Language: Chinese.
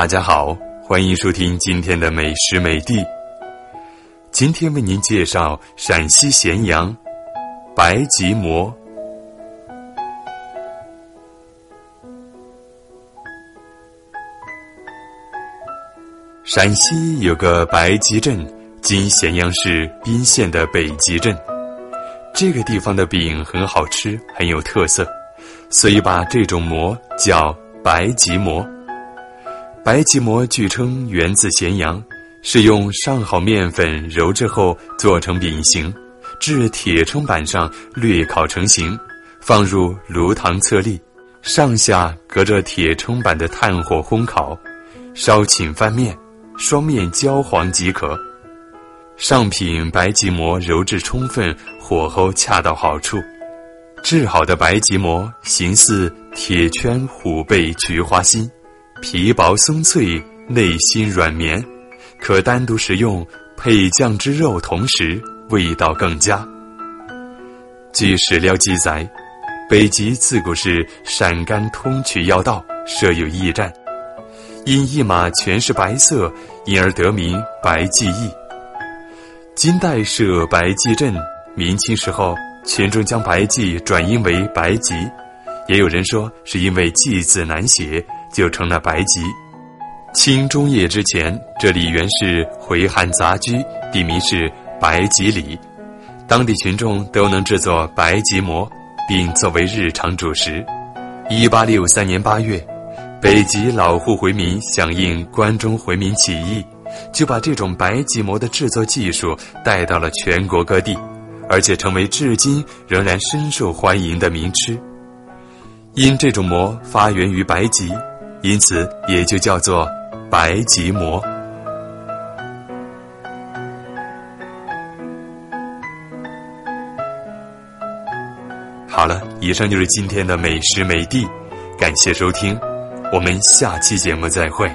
大家好，欢迎收听今天的美食美地。今天为您介绍陕西咸阳白吉馍。陕西有个白吉镇，今咸阳市彬县的北吉镇。这个地方的饼很好吃，很有特色，所以把这种馍叫白吉馍。白吉馍据称源自咸阳，是用上好面粉揉制后做成饼形，至铁冲板上略烤成型，放入炉膛侧立，上下隔着铁冲板的炭火烘烤，稍轻翻面。双面焦黄即可。上品白吉馍揉制充分，火候恰到好处。制好的白吉馍形似铁圈虎背菊花心，皮薄松脆，内心软绵，可单独食用，配酱汁肉同食，味道更佳。据史料记载，北极自古是陕甘通衢要道，设有驿站。因驿马全是白色，因而得名白济驿。金代设白济镇，明清时候群众将白济转音为白吉，也有人说是因为济字难写，就成了白吉。清中叶之前，这里原是回汉杂居，地名是白吉里，当地群众都能制作白吉馍，并作为日常主食。一八六三年八月。北极老户回民响应关中回民起义，就把这种白吉馍的制作技术带到了全国各地，而且成为至今仍然深受欢迎的名吃。因这种馍发源于白吉，因此也就叫做白吉馍。好了，以上就是今天的美食美地，感谢收听。我们下期节目再会。